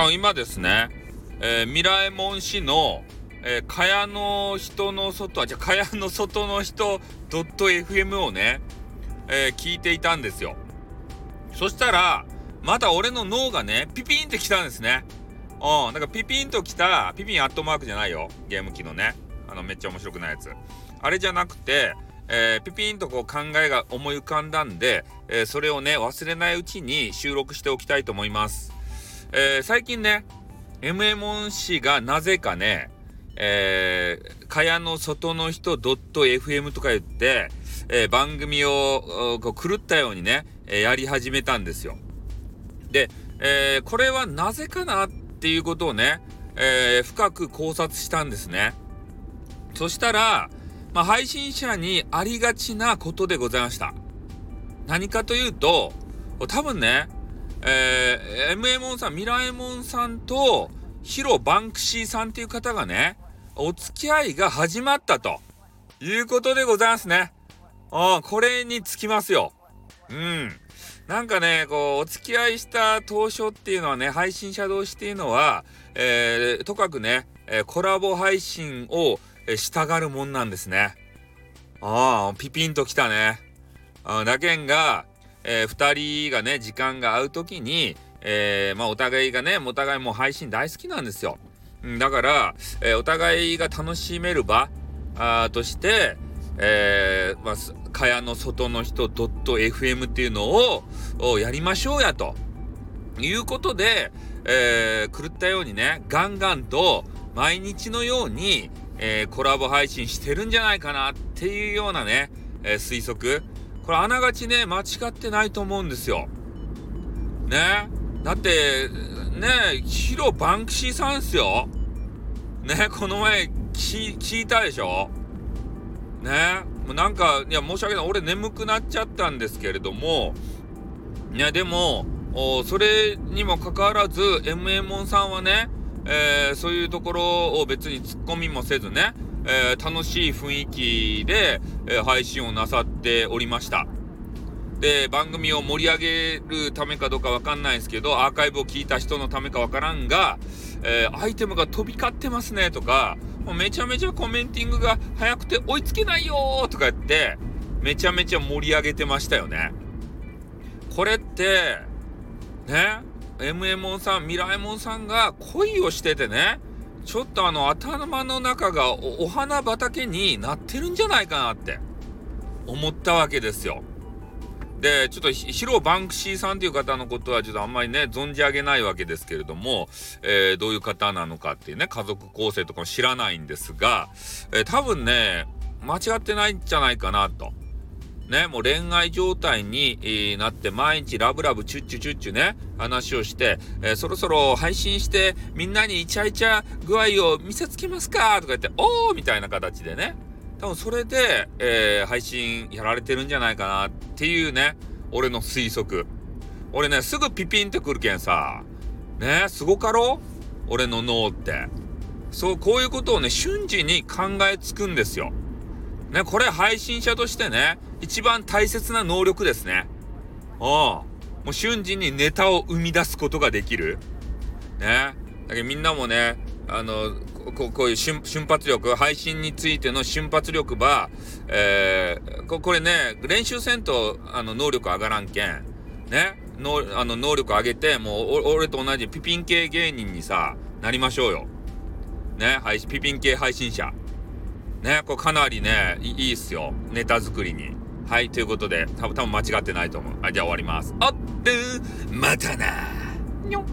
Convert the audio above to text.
あ今ですね、えー、ミラエモン市の、えー、蚊帳の人の外、あ、じゃ蚊帳の外の人 .fm をね、えー、聞いていたんですよ。そしたら、また俺の脳がね、ピピンって来たんですね。うん、なんかピピンと来た、ピピンアットマークじゃないよ。ゲーム機のね。あの、めっちゃ面白くないやつ。あれじゃなくて、えー、ピピンとこう考えが思い浮かんだんで、えー、それをね、忘れないうちに収録しておきたいと思います。えー、最近ね、MMON 氏がなぜかね、えー、かやの外の人 .fm とか言って、えー、番組をこう狂ったようにね、えー、やり始めたんですよ。で、えー、これはなぜかなっていうことをね、えー、深く考察したんですね。そしたら、まあ、配信者にありがちなことでございました。何かというと、多分ね、えー、MMON さん、ミラエモンさんと、ヒロ・バンクシーさんっていう方がね、お付き合いが始まったということでございますね。あこれにつきますよ。うん。なんかね、こう、お付き合いした当初っていうのはね、配信者同士っていうのは、えー、とかくね、え、コラボ配信を、え、したがるもんなんですね。ああ、ピピンときたね。あだけんが、えー、2人がね、時間が合う時に、えー、まあ、お互いがね、お互いもう配信大好きなんですよ。だから、えー、お互いが楽しめる場あとして、えー、まあ、かやの外の人 .fm っていうのをやりましょうやということで、えー、狂ったようにね、ガンガンと毎日のように、えー、コラボ配信してるんじゃないかなっていうようなね、え、推測。これあながちね、間違ってないと思うんですよ。ね。だって、ね、ヒロバンクシーさんっすよ。ね、この前聞いたでしょ？ねもうなんかいや申し訳ない俺眠くなっちゃったんですけれどもいやでもそれにもかかわらず MM さんはね、えー、そういうところを別にツッコミもせずね、えー、楽しい雰囲気で、えー、配信をなさっておりました。で、番組を盛り上げるためかどうかわかんないですけど、アーカイブを聞いた人のためかわからんが、えー、アイテムが飛び交ってますねとか、もうめちゃめちゃコメンティングが早くて追いつけないよとか言って、めちゃめちゃ盛り上げてましたよね。これって、ね、MMO さん、ミラエモンさんが恋をしててね、ちょっとあの頭の中がお花畑になってるんじゃないかなって思ったわけですよ。で、ちょっとヒロ・バンクシーさんという方のことはちょっとあんまりね、存じ上げないわけですけれども、えー、どういう方なのかっていうね、家族構成とかも知らないんですが、えー、多分ね、間違ってないんじゃないかなと。ね、もう恋愛状態に、なって毎日ラブラブチュッチュチュッチュね、話をして、えー、そろそろ配信してみんなにイチャイチャ具合を見せつけますかとか言って、おーみたいな形でね、多分それで、えー、配信やられてるんじゃないかなっていうね、俺の推測。俺ね、すぐピピンってくるけんさ、ね、すごかろ？俺の脳って。そう、こういうことをね、瞬時に考えつくんですよ。ね、これ配信者としてね、一番大切な能力ですね。うん。もう瞬時にネタを生み出すことができる。ね。だけどみんなもね、あの、ここういう瞬発力、配信についての瞬発力は、えー、ここれね、練習せんと、あの、能力上がらんけん。ね。のあの能力上げて、もう、俺と同じピピン系芸人にさ、なりましょうよ。ね。配ピピン系配信者。ね。これかなりね、いいっすよ。ネタ作りに。はい。ということで、多分、多分間違ってないと思う。はい。じゃあ終わります。あってまたなにょ